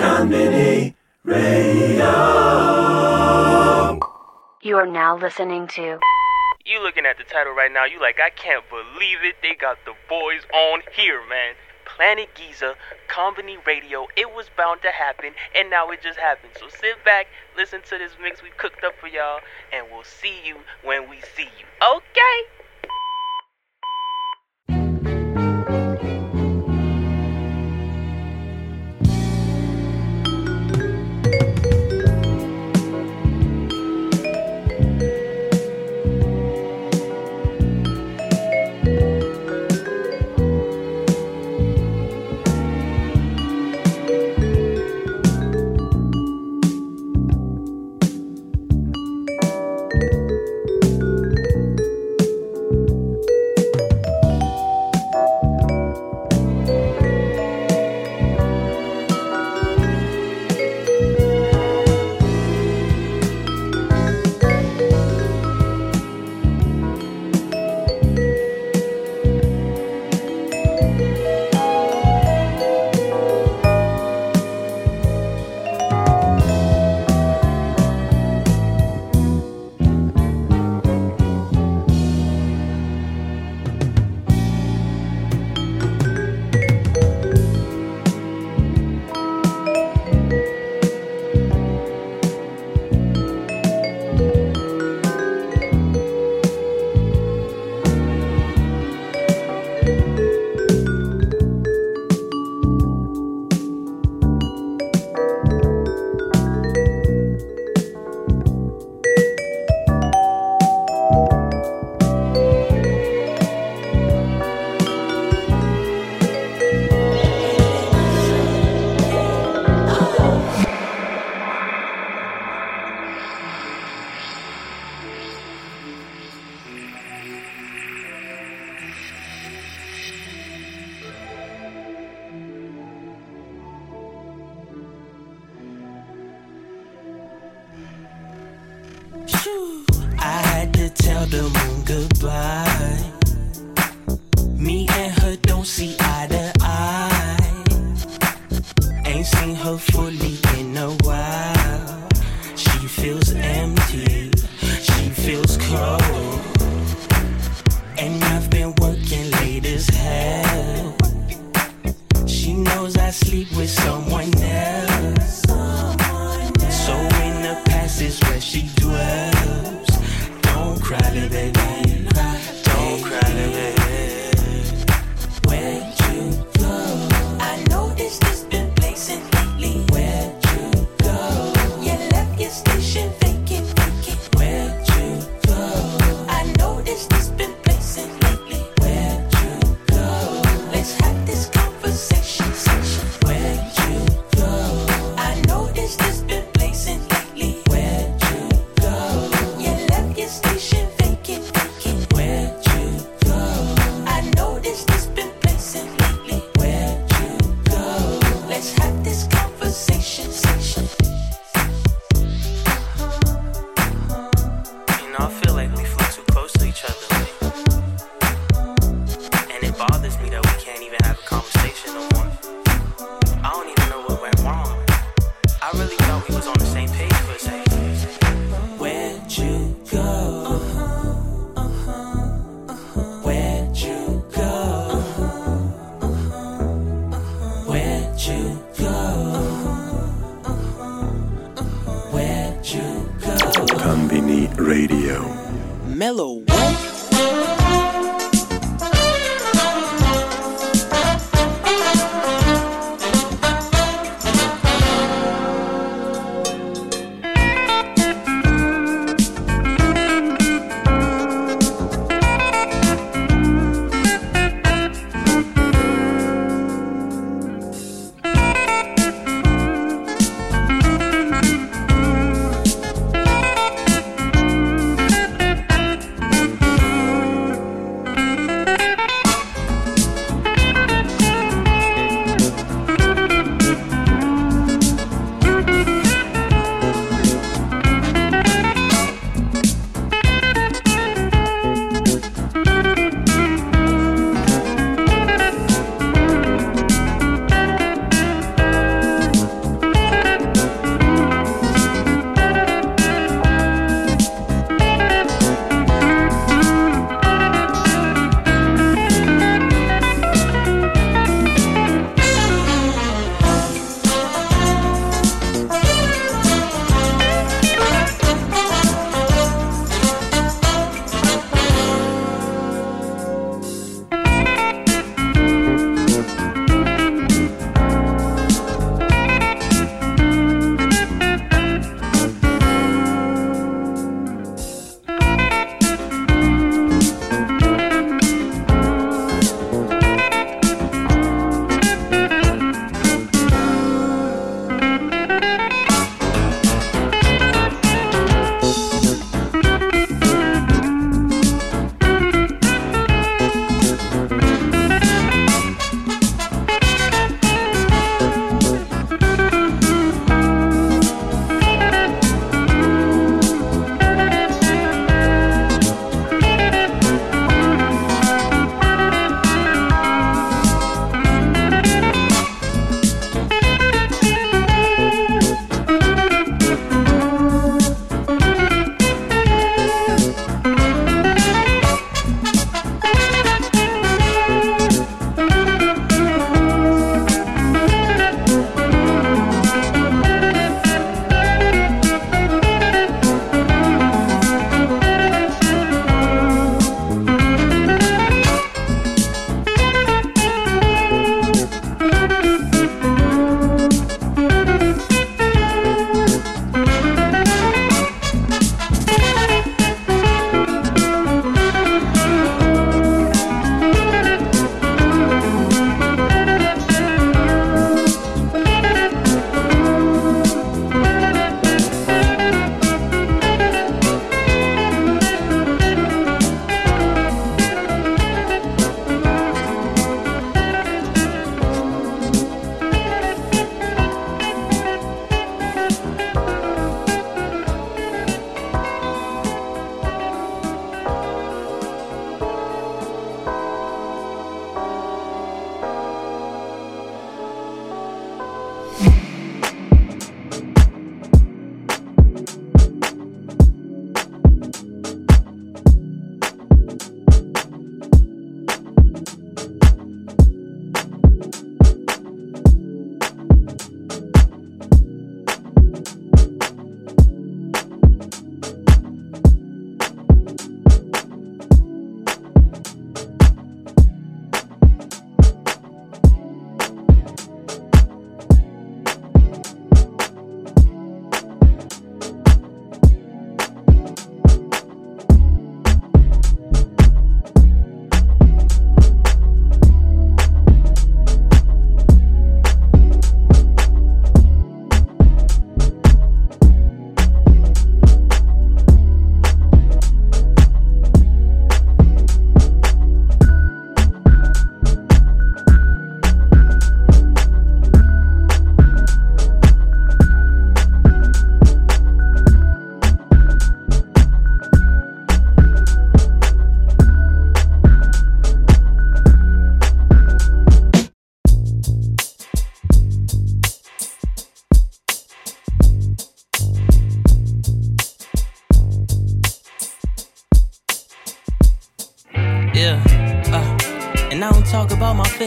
Konbini Radio. You are now listening to. You looking at the title right now, you like, I can't believe it. They got the boys on here, man. Planet Giza, Konbini Radio. It was bound to happen, and now it just happened. So sit back, listen to this mix we cooked up for y'all, and we'll see you when we see you. Okay?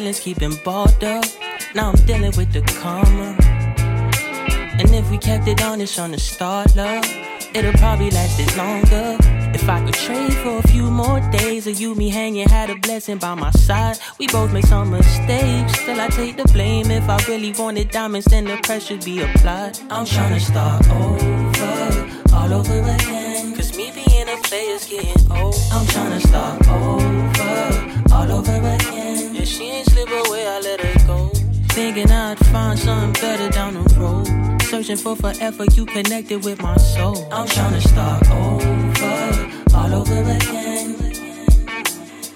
Feelings keeping balled up. Now I'm dealing with the karma. And if we kept it honest on the start, love, it'll probably last it longer. If I could trade for a few more days of you, me hanging, had a blessing by my side. We both made some mistakes, still I take the blame. If I really wanted diamonds, then the pressure be applied. I'm trying to start over, all over again. Cause me being a player's getting old. I'm trying to start over, all over again. She ain't slip away, I let her go. Thinking I'd find something better down the road. Searching for forever, you connected with my soul. I'm trying to start over, all over again.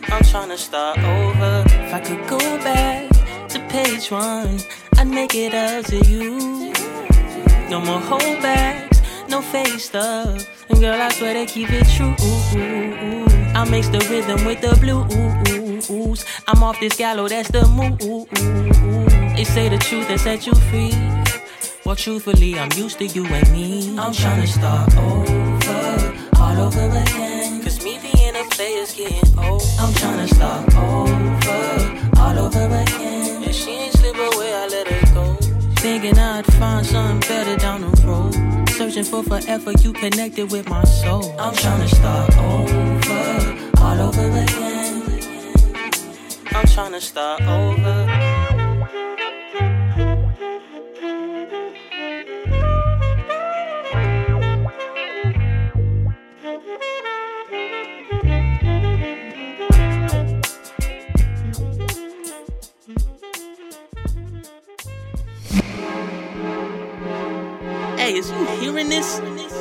I'm trying to start over. If I could go back to page one, I'd make it up to you. No more holdbacks, no fake stuff. And girl, I swear they keep it true. I mix the rhythm with the blues. I'm off this gallows, that's the move. They say the truth and set you free. Well, truthfully, I'm used to you and me. I'm trying to start over, all over again. Cause me being a player's getting old. I'm trying to start over, all over again. Yeah, she ain't slip away, I let her go. Thinking I'd find something better down the road. Searching for forever, you connected with my soul. I'm trying to start over, all over again. I'm trying to start over. Hey, is you hearing this?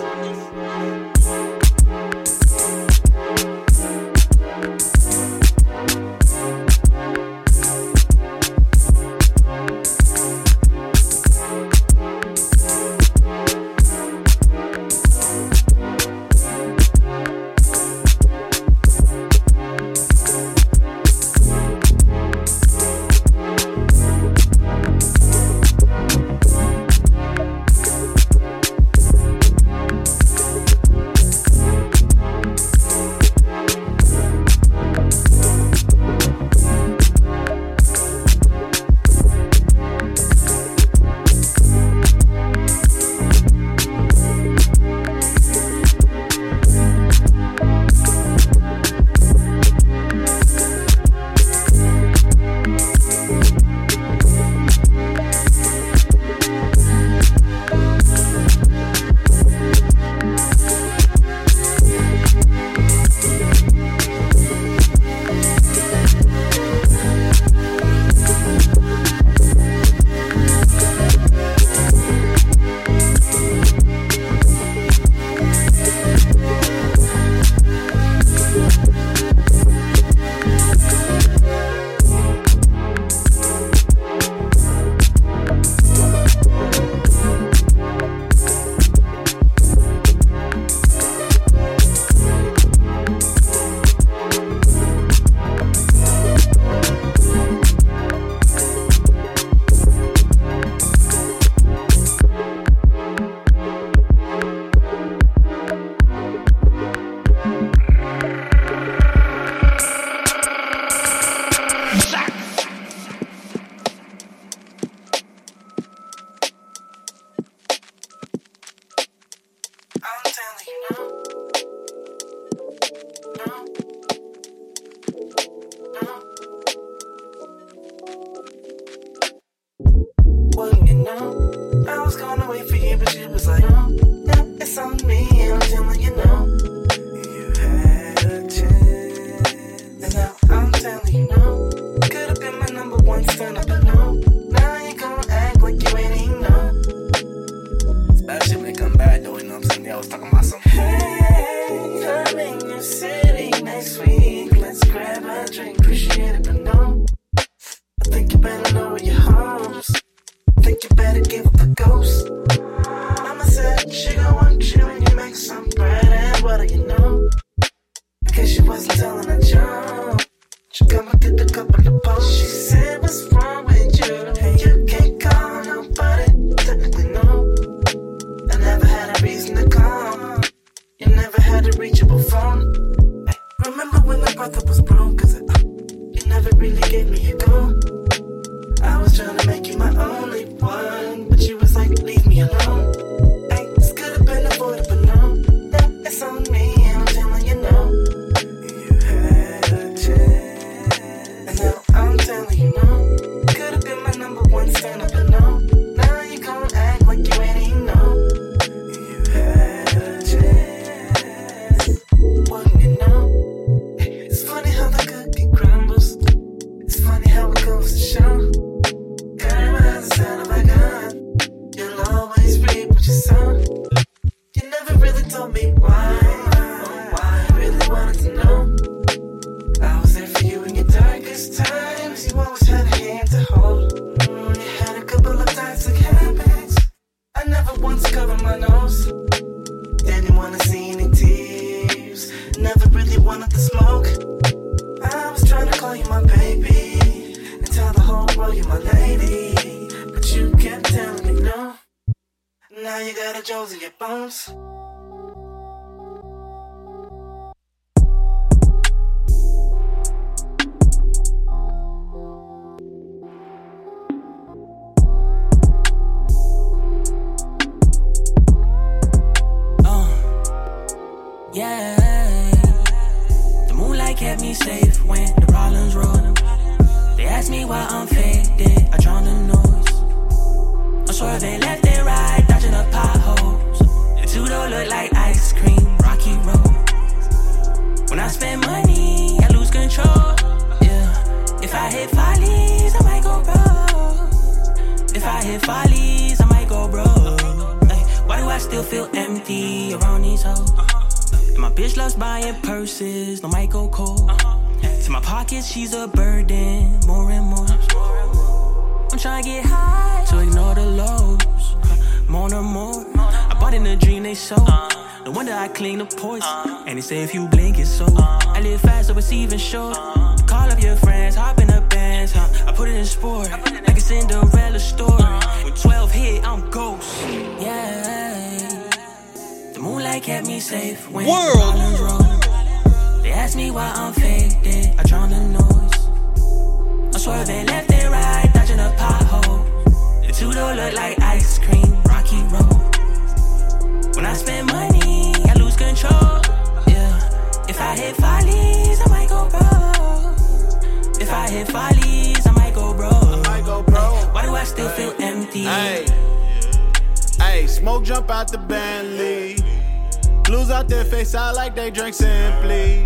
Like they drink simply.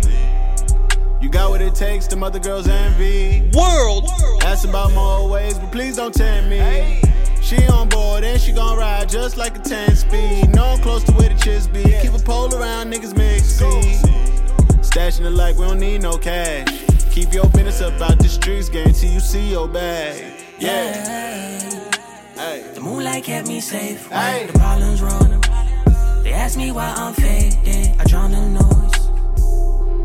You got what it takes, them other girls envy. World. Ask about more ways, but please don't tempt me. She on board and she gon' ride just like a 10 speed. No, I'm close to where the chips be. Keep a pole around, niggas mix seed. Stashing it like we don't need no cash. Keep your business up out the streets, guarantee you see your bag. Yeah. Hey. The moonlight kept me safe when Hey. the problems rolled. They asked me why I'm faded. I drown the noise.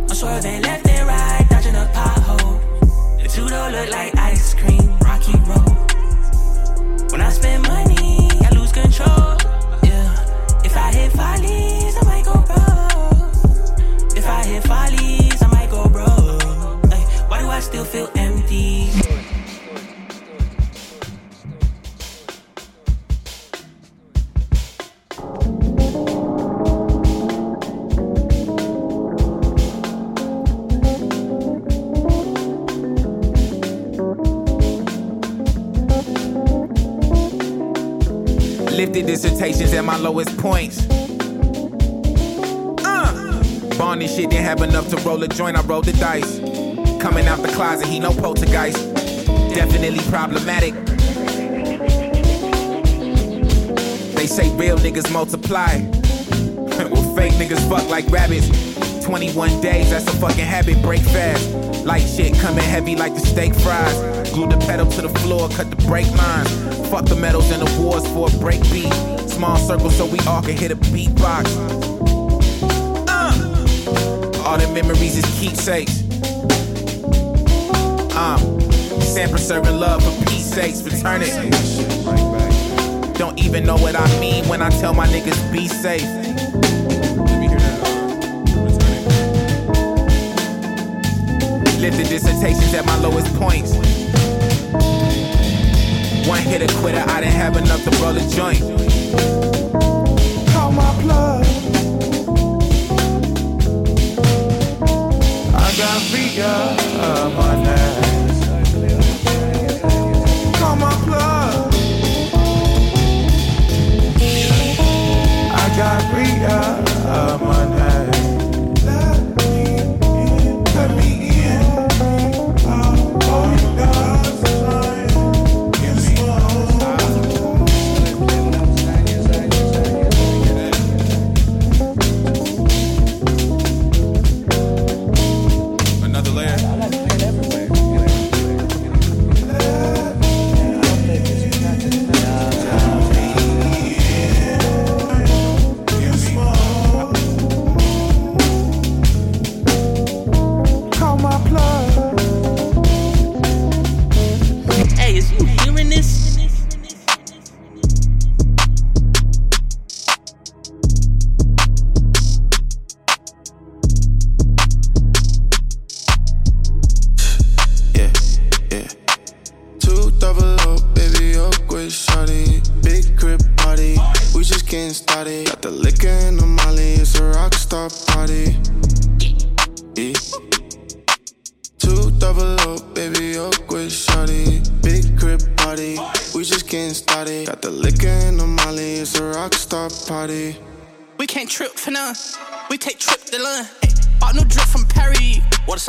I'm swerving left and right, dodging a pothole. The two don't look like ice cream, rocky road. When I spend money, I lose control. Yeah. If I hit follies, I might go broke. If I hit follies, I might go broke. Ay, why do I still feel empty? Dissertations at my lowest points. Uh. Barney shit didn't have enough to roll a joint, I rolled the dice. Coming out the closet, he no poltergeist. Definitely problematic. They say real niggas multiply. well, fake niggas fuck like rabbits. 21 days, that's a fucking habit, break fast. Light shit coming heavy like the steak fries. Glue the pedal to the floor, cut the brake lines. Fuck the medals and the awards for a break beat. Small circle so we all can hit a beatbox. Uh. All the memories is keepsakes. Um, San serving love for peace sakes, return it. Don't even know what I mean when I tell my niggas be safe. Lifted dissertations at my lowest points. One hit a quitter, I didn't have enough to roll a joint. Call my plug. I got Via on uh, my. Call my plug. I got Via on uh, my ass.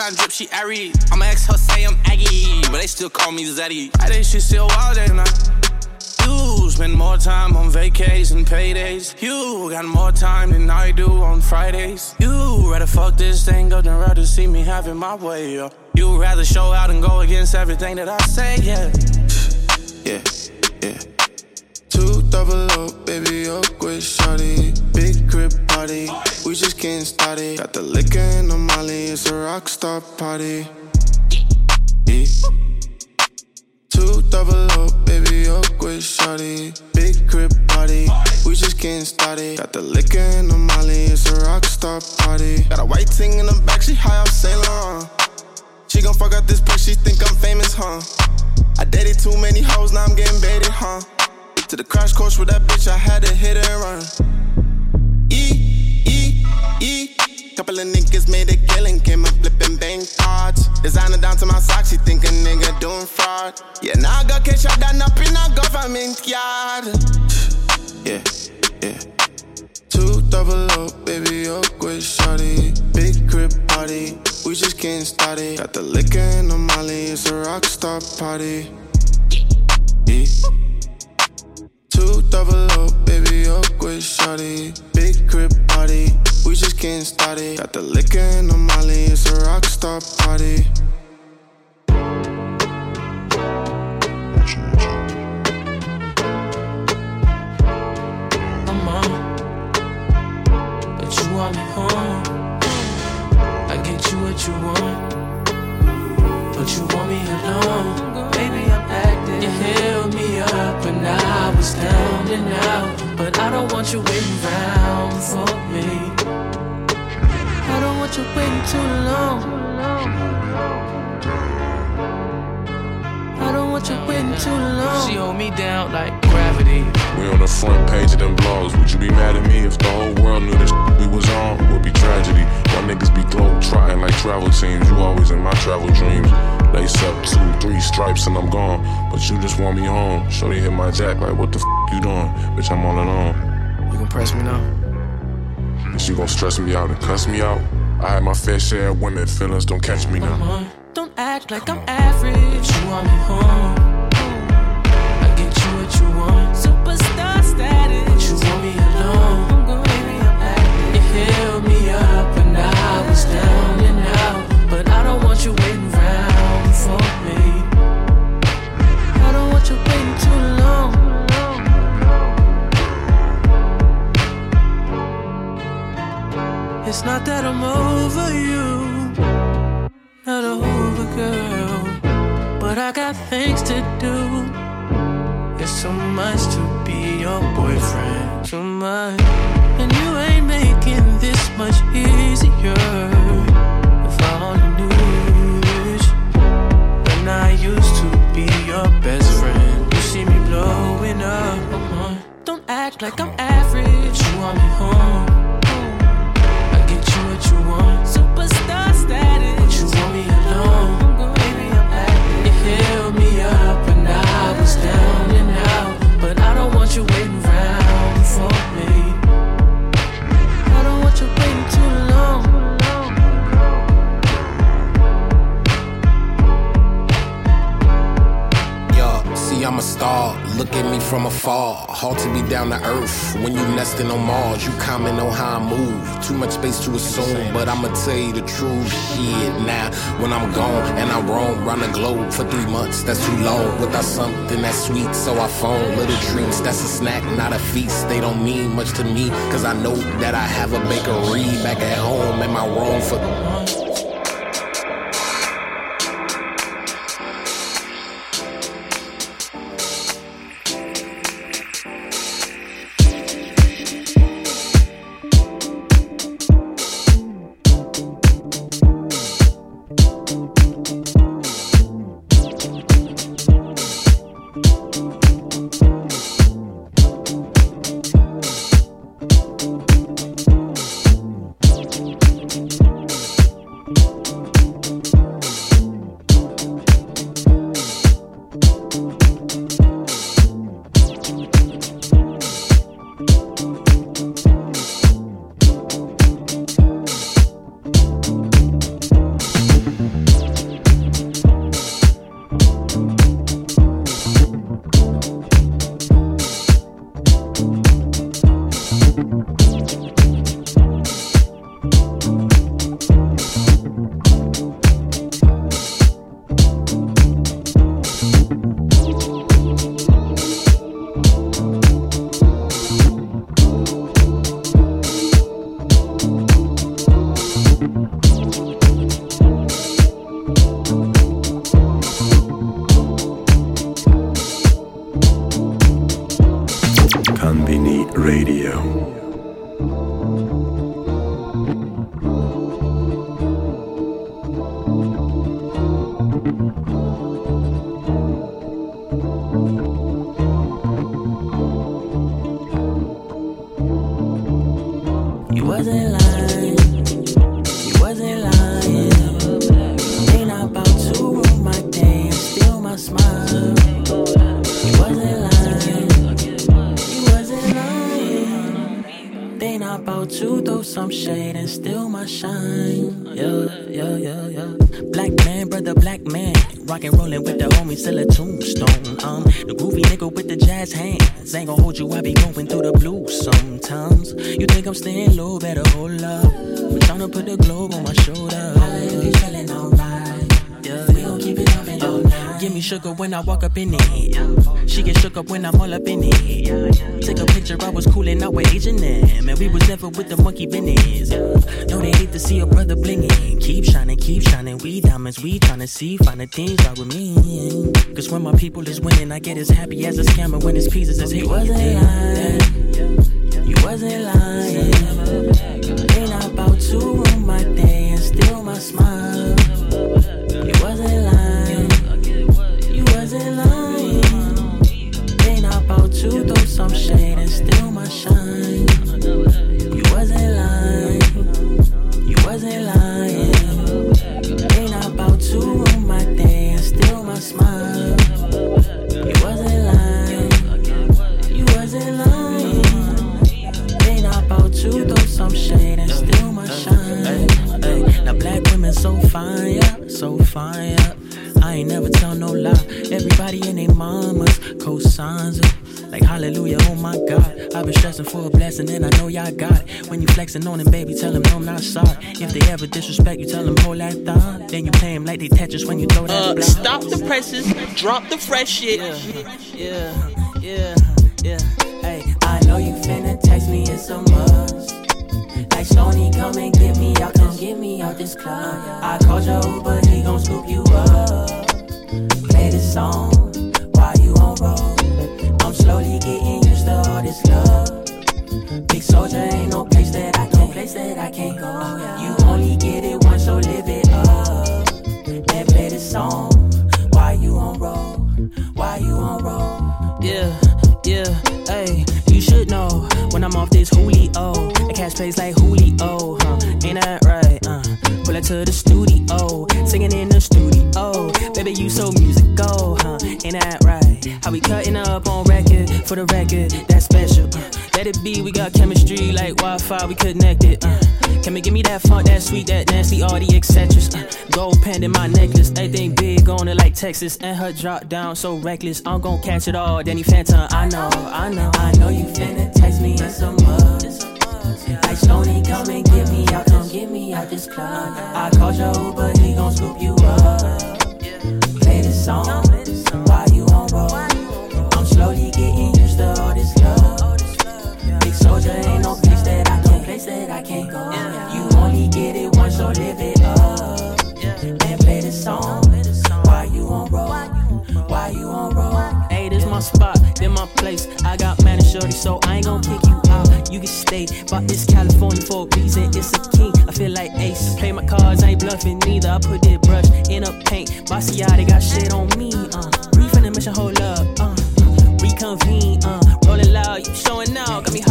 Sign drip, she airy. I'ma ex her say I'm Aggie, but they still call me Zeddy. I think she still wild, ain't I? You spend more time on vacays and paydays. You got more time than I do on Fridays. You rather fuck this thing up than rather see me having my way. Yeah. You rather show out and go against everything that I say, yeah. Yeah, yeah. Double O, baby, oak with shorty. Big crib party, we just getting started. Got the liquor and the molly, it's a rock star party. Two double O, baby, oak with shorty. Big crib party, we just getting started. Got the liquor and the molly, it's a rock star party. Got a white ting in the back, she high off Saint Laurent. She gon' fuck up this bitch, she think I'm famous, huh? I dated too many hoes, now I'm getting baited, huh? To the crash course with that bitch, I had to hit and run. E, E, E. Couple of niggas made a killing, came up flipping bank cards. Designer down to my socks, she think a nigga doing fraud. Yeah, now I got cash out done up in a government yard. Yeah, yeah. Two double up, baby, oak with shorty. Big crib party, we just getting started. Got the liquor and the molly, it's a rock star party. Yeah. Double O, baby, oak with shorty. Big crib party, we just getting started. Got the liquor and the molly, it's a rock star party. I down and out, but I don't want you waiting around for me. I don't want you waiting too long. I don't want you waiting too long. She hold me down like gravity. We on the front page of them blogs. Would you be mad at me if the whole world knew this we was on? Would be tragedy. Why niggas be globe trotting like travel teams? You always in my travel dreams. Lace up two, three stripes and I'm gone. But you just want me home. Shorty hit my jack like, what the f you doing? Bitch, I'm all alone. You can press me now. And she gon' stress me out and cuss me out. I had my fair share of women, feelings don't catch me now. on. Don't act like I'm average. You want me home. I get you what you want. Superstar status. But you want me alone. Baby, I'm acting. You held me up when I was down and out. But I don't want you waiting It's not that I'm over you not over, girl. But I got things to do. It's so much to be your boyfriend, too much. And you ain't making this much easier. If I only knew. When I used to be your best friend, you see me blowing up. Uh-huh. Don't act like I'm average. You want me home. Star. Look at me from afar. To be down to earth. When you nesting on Mars, you comment on how I move. Too much space to assume, but I'ma tell you the truth. Shit, now when I'm gone and I roam round the globe for three months, that's too long. Without something that's sweet, so I phone little treats. That's a snack, not a feast. They don't mean much to me, cause I know that I have a bakery back at home. Am I wrong for some shade and steal my shine. Yeah, yeah, yeah, yeah. Black man, brother, black man. Rockin' rollin' with the homies till a tombstone. Um, the groovy nigga with the jazz hands. Ain't gon' hold you, I be going through the blues sometimes. You think I'm staying low, better hold up. I'm tryna put the globe on my shoulder. If be feeling alright, yeah, we gon' keep it up and all night. Give me sugar when I walk up in it. She get shook up when I'm all up in it. Take a picture, I was coolin' out with Asian them. And we was never with the monkey business. No, they hate to see a brother blingin'. Keep shining, keep shining. We diamonds, we tryna see, find the things right with me. Cause when my people is winning, I get as happy as a scammer when his pieces is hitting. You wasn't lying. You wasn't lying. Ain't about to ruin my day and steal my smile? Flexing on them, baby, tell them no, I'm not sorry. If they ever disrespect you, tell them hold that thought. Then you play them like they Tetris when you throw that Uh, stop the presses, drop the fresh shit. Yeah, yeah, yeah. yeah. Hey, I know you finna text me, it's a must. Like Stoney, come and get me out, come get me out this club. I called your Uber, he gon' scoop you up. Play this song while you on roll. I'm slowly getting used to all this love. Big soldier ain't no place that I can't, go. You only get it once, so live it up. And play this song Why you on roll, Why you on roll. Yeah, yeah, hey, you should know when I'm off this Julio. The cash plays like Julio, huh? Ain't that right? Uh, pull it to the studio, singing in the studio. Baby, you so musical, huh? Ain't that right? How we cutting up on record for the record? That's special. Let it be, we got chemistry like Wi-Fi, we connected. Uh, can we give me that funk, that sweet, that nasty, all the etceteras? Uh, gold pen in my necklace, everything big on it like Texas, and her drop down so reckless. I'm gon' catch it all, Danny Phantom. I know, I know, I know you finna text me in some must. Like Stoney, come and get me out, come get me out this club. I called your Uber, he gon' scoop you up. Play this song live it up. And play this song Why you on roll. Why you on roll. Hey, this my spot, then my place. I got man and shorty, so I ain't gon' kick you out. You can stay, but it's California for a reason. It's a king. I feel like ace. Play my cards, I ain't bluffing neither. I put that brush in a paint. They got shit on me. Uh, brief in the mission, hold up. Uh, reconvene. Uh, rolling loud, you showing out. Got me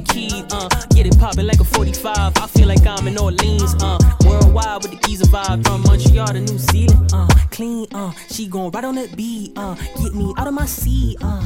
Key. Uh, get it poppin' like a 45. I feel like I'm in Orleans. Uh, worldwide with the keys of vibe from Montreal to New Zealand. Uh, clean. Uh, she gon' right on that beat. Uh, get me out of my seat. Uh.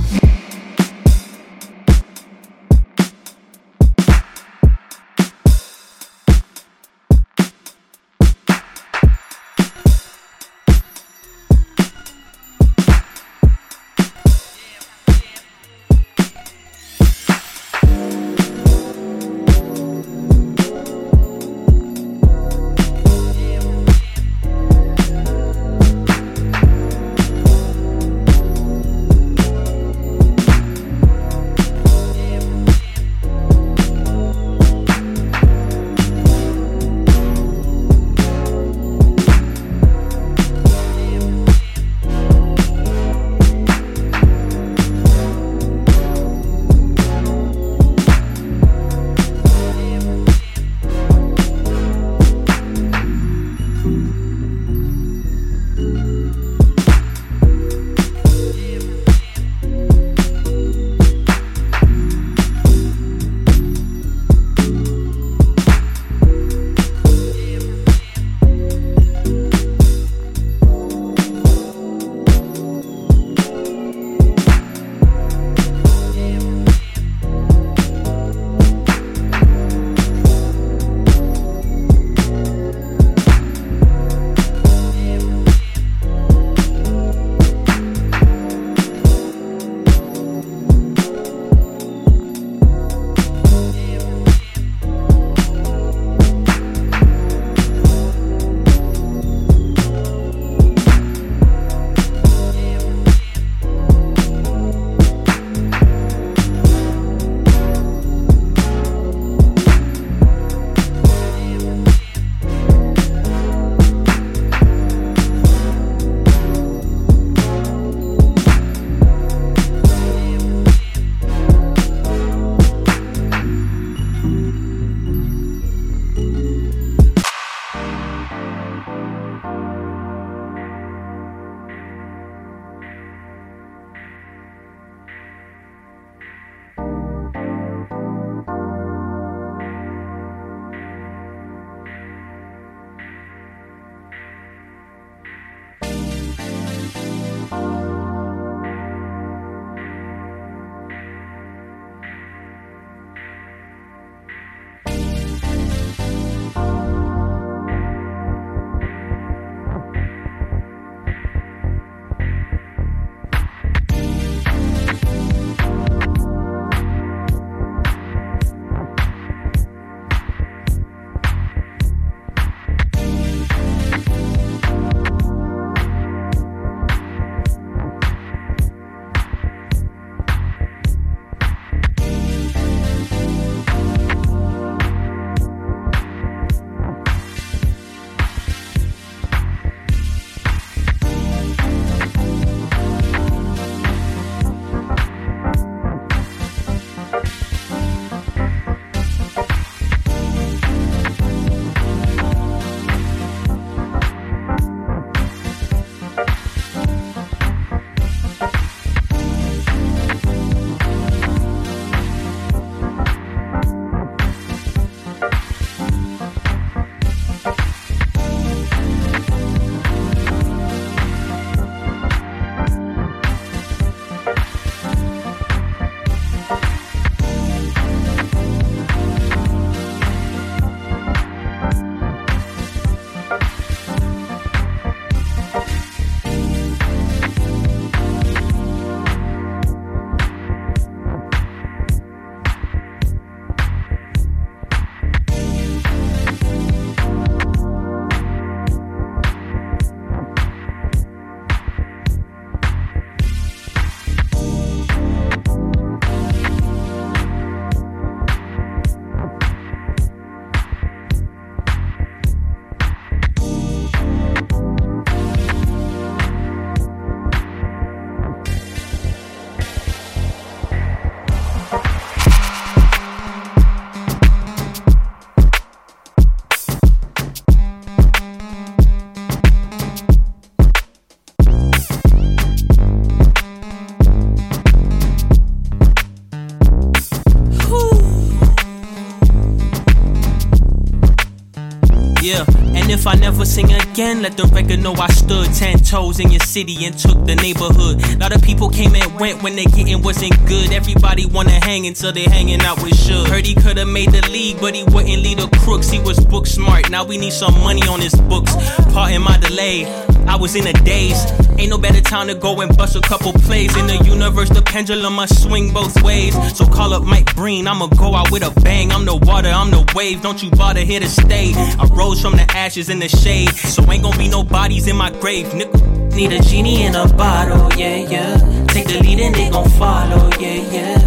If I never sing again, let the record know I stood ten toes in your city and took the neighborhood. A lot of people came and went when they getting wasn't good. Everybody wanna hang until they hanging out with Suge. Heard he could've made the league, but he wouldn't lead the crooks. He was book smart. Now we need some money on his books. Pardon my delay. I was in a daze. Ain't no better time to go and bust a couple plays. In the universe, the pendulum must swing both ways. So call up Mike Breen, I'ma go out with a bang. I'm the water, I'm the wave. Don't you bother here to stay. I rose from the ashes in the shade. So ain't gonna be no bodies in my grave, nigga. Need a genie in a bottle, yeah, yeah. Take the lead and they gon' follow, yeah, yeah.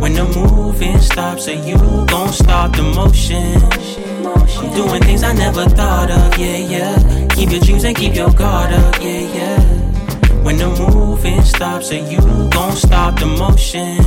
When the moving stops, so you gon' stop the motion. Doing things I never thought of, yeah, yeah. Keep your dreams and keep your guard up, yeah, yeah. When the moving stops, so you gon' stop the motion.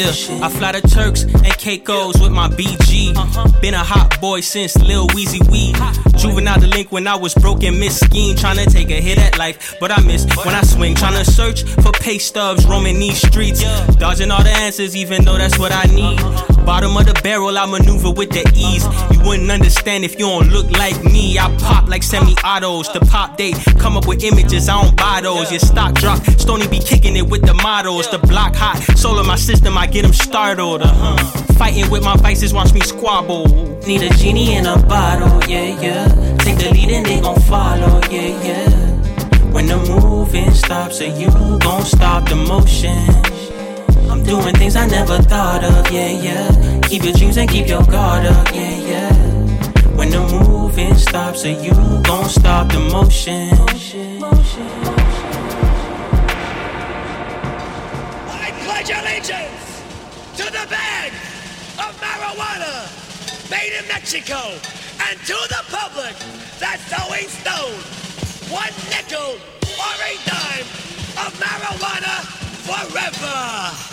Yeah, I fly to Turks and Caicos with my BG. Been a hot boy since Lil Weezy Wee. Juvenile delinquent, when I was broken, miss scheme. Tryna take a hit at life, but I miss when I swing. Tryna search for pay stubs, roaming these streets. Dodging all the answers, even though that's what I need. Bottom of the barrel, I maneuver with the ease. You wouldn't understand if you don't look like me. I pop like semi autos. The pop date, come up with images, I don't buy those. Your stock drop, Stony be kicking it with the models. The block hot, soul of my system, I get them startled. Uh-huh. Fighting with my vices, watch me squabble. Need a genie in a bottle, yeah, yeah. Take the lead and they gon' follow, yeah, yeah. When the moving stops, so you gon' stop the motion. I'm doing things I never thought of, yeah, yeah. Keep your dreams and keep your guard up, yeah, yeah. When the moving stops, so you gon' stop the motion. I pledge allegiance to the bag of marijuana made in Mexico and to the public that's always known one nickel or a dime of marijuana forever.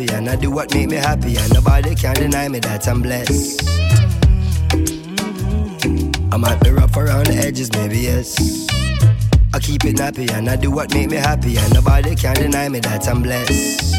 Nappy and I do what make me happy, and nobody can deny me that I'm blessed. I might be rough around the edges, maybe yes. I keep it nappy and I do what make me happy, and nobody can deny me that I'm blessed.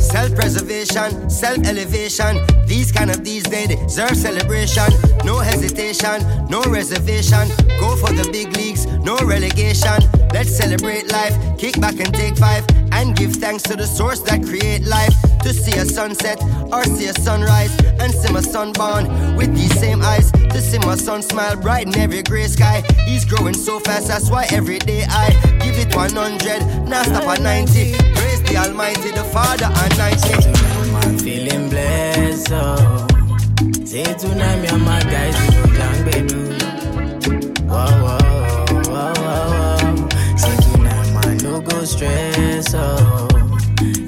Self preservation, self elevation. These kind of these days deserve celebration. No hesitation, no reservation. Go for the big leagues, no relegation. Let's celebrate life, kick back and take five, and give thanks to the source that create life. To see a sunset or see a sunrise, and see my son born with these same eyes. To see my son smile bright in every gray sky. He's growing so fast, that's why every day I give it 100, now stop at 90. Praise the Almighty, the Father, and 90. I'm feeling blessed, oh. Say tonight, me and my guys, we go down, stress, oh.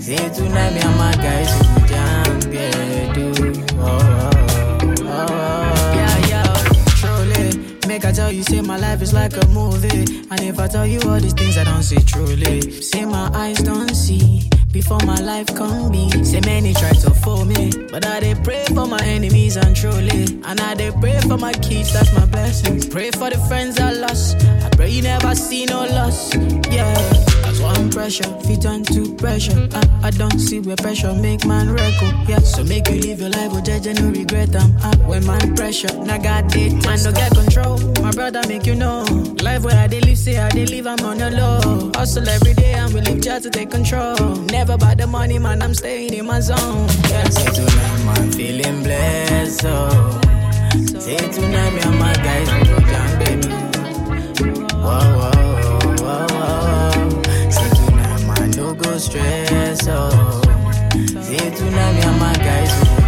Say tonight, me and my guys, we go down, baby. Oh, oh, oh, oh. Yeah, yeah, truly. Make I tell you, say my life is like a movie. And if I tell you all these things, I don't see truly. Say my eyes don't see. Before my life come be, say many try to fool me, but I they pray for my enemies and truly, and I they pray for my kids, that's my blessings. Pray for the friends I lost, I pray you never see no loss, yeah. One pressure, fit on to pressure. I, I don't see where pressure make man record, yeah. So make you live your life with judge no regret them. Uh, when man pressure, now God did, man don't get control. My brother make you know, life where I live, say I live, I'm on the low. Hustle every day, we live just to take control. Never by the money, man, I'm staying in my zone. Yeah, say tonight, man, feeling blessed. Oh. Say tonight, me and my guys, we down, baby. Whoa, whoa, stress. Oh. Say tonight, me and my guys,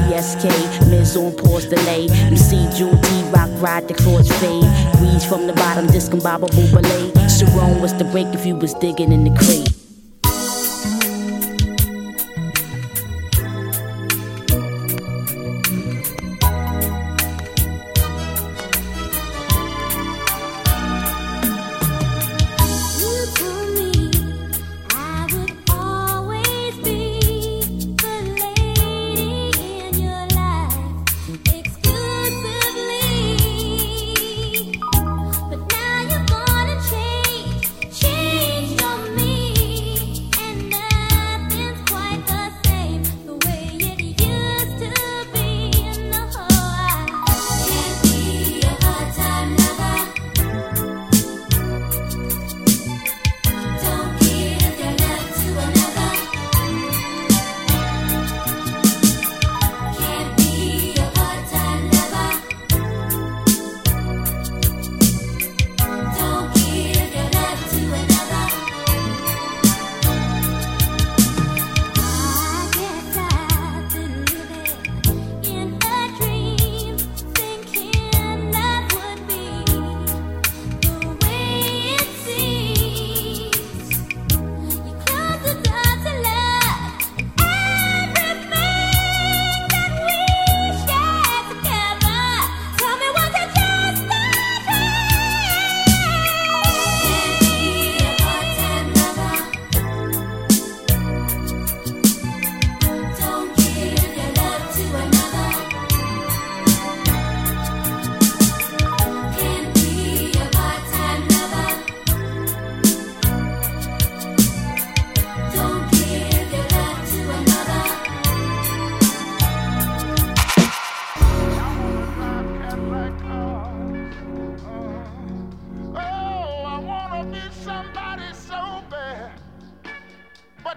PSK, Miz on pause delay. MC Jewel T Rock ride the chords fade. Grease from the bottom, discombobble ballet. Sharon was the break if you was digging in the crate.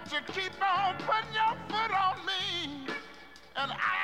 But you keep on putting your foot on me, and I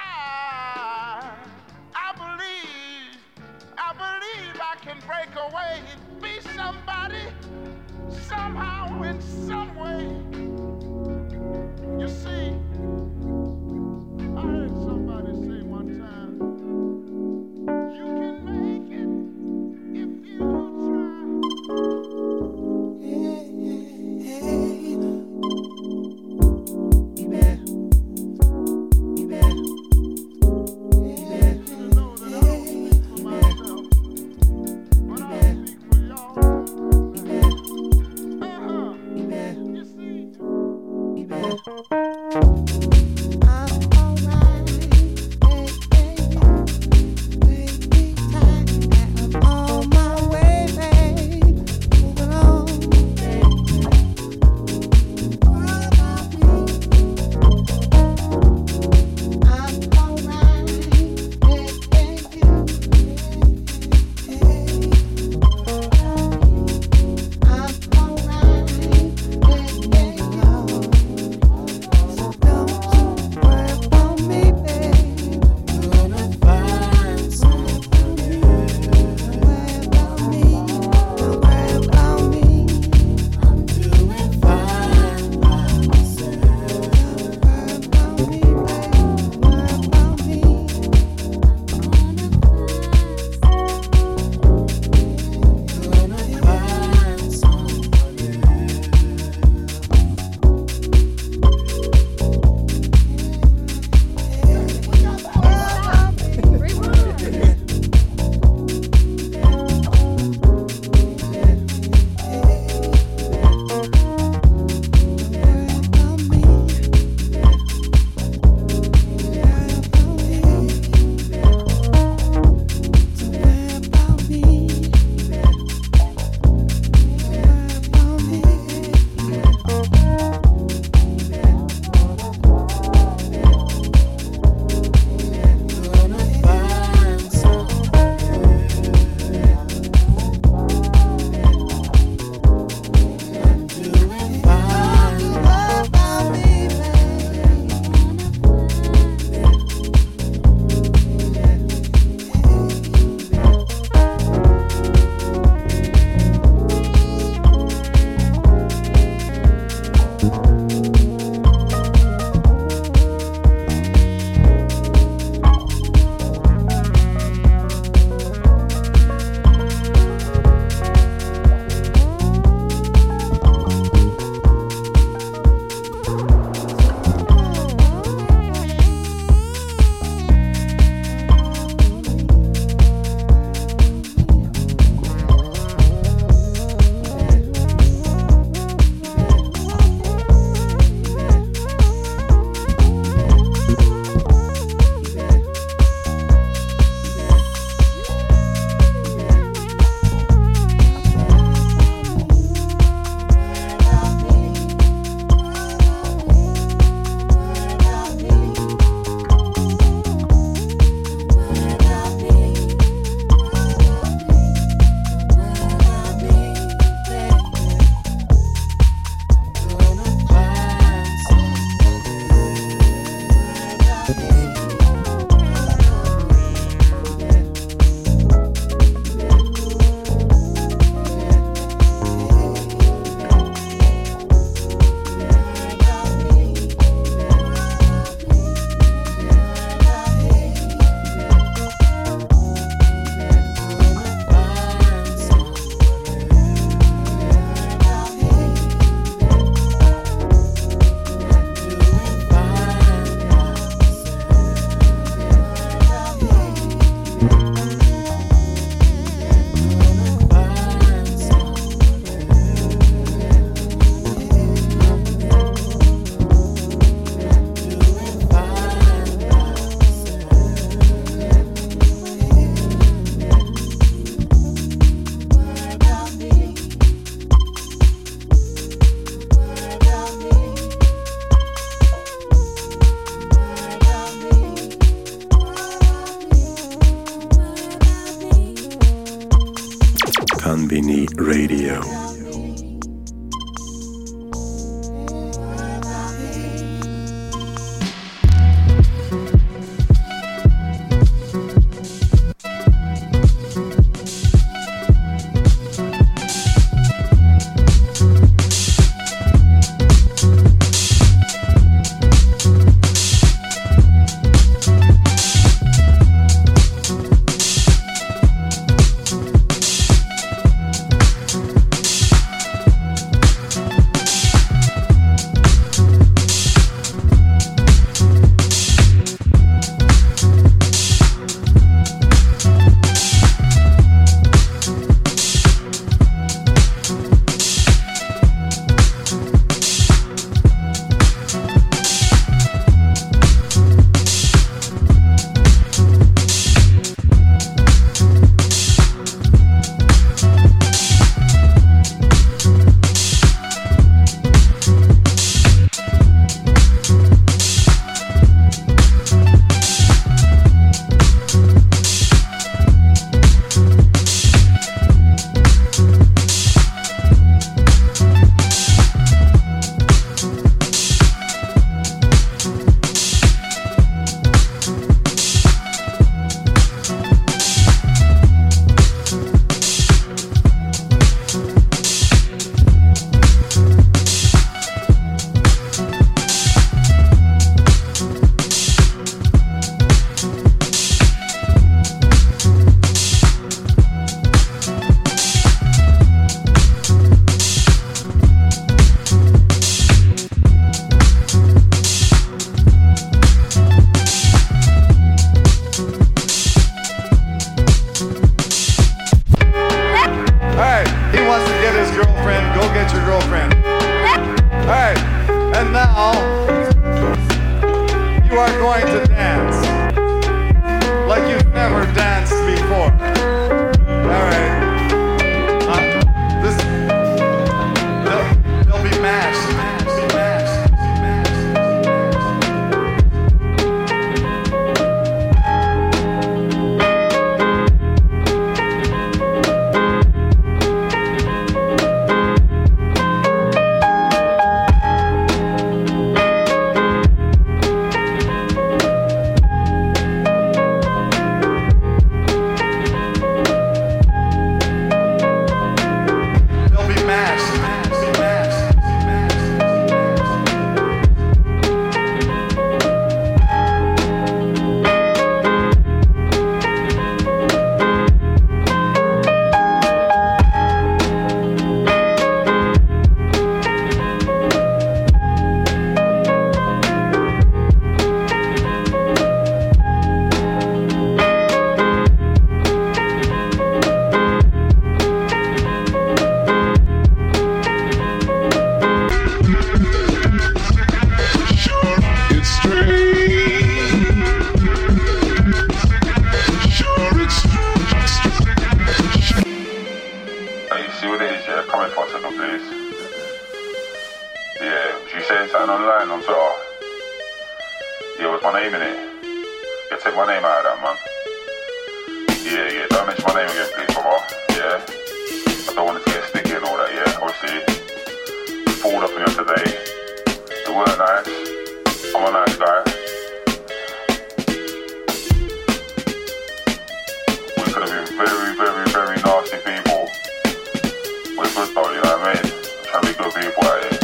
Freeway.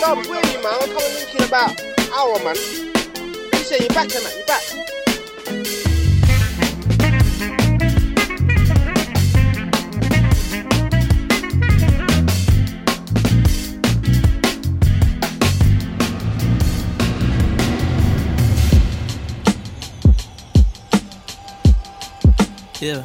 到桂林嘛，他们进去了吧？按我们，一线一半钱嘛，一半。Yeah.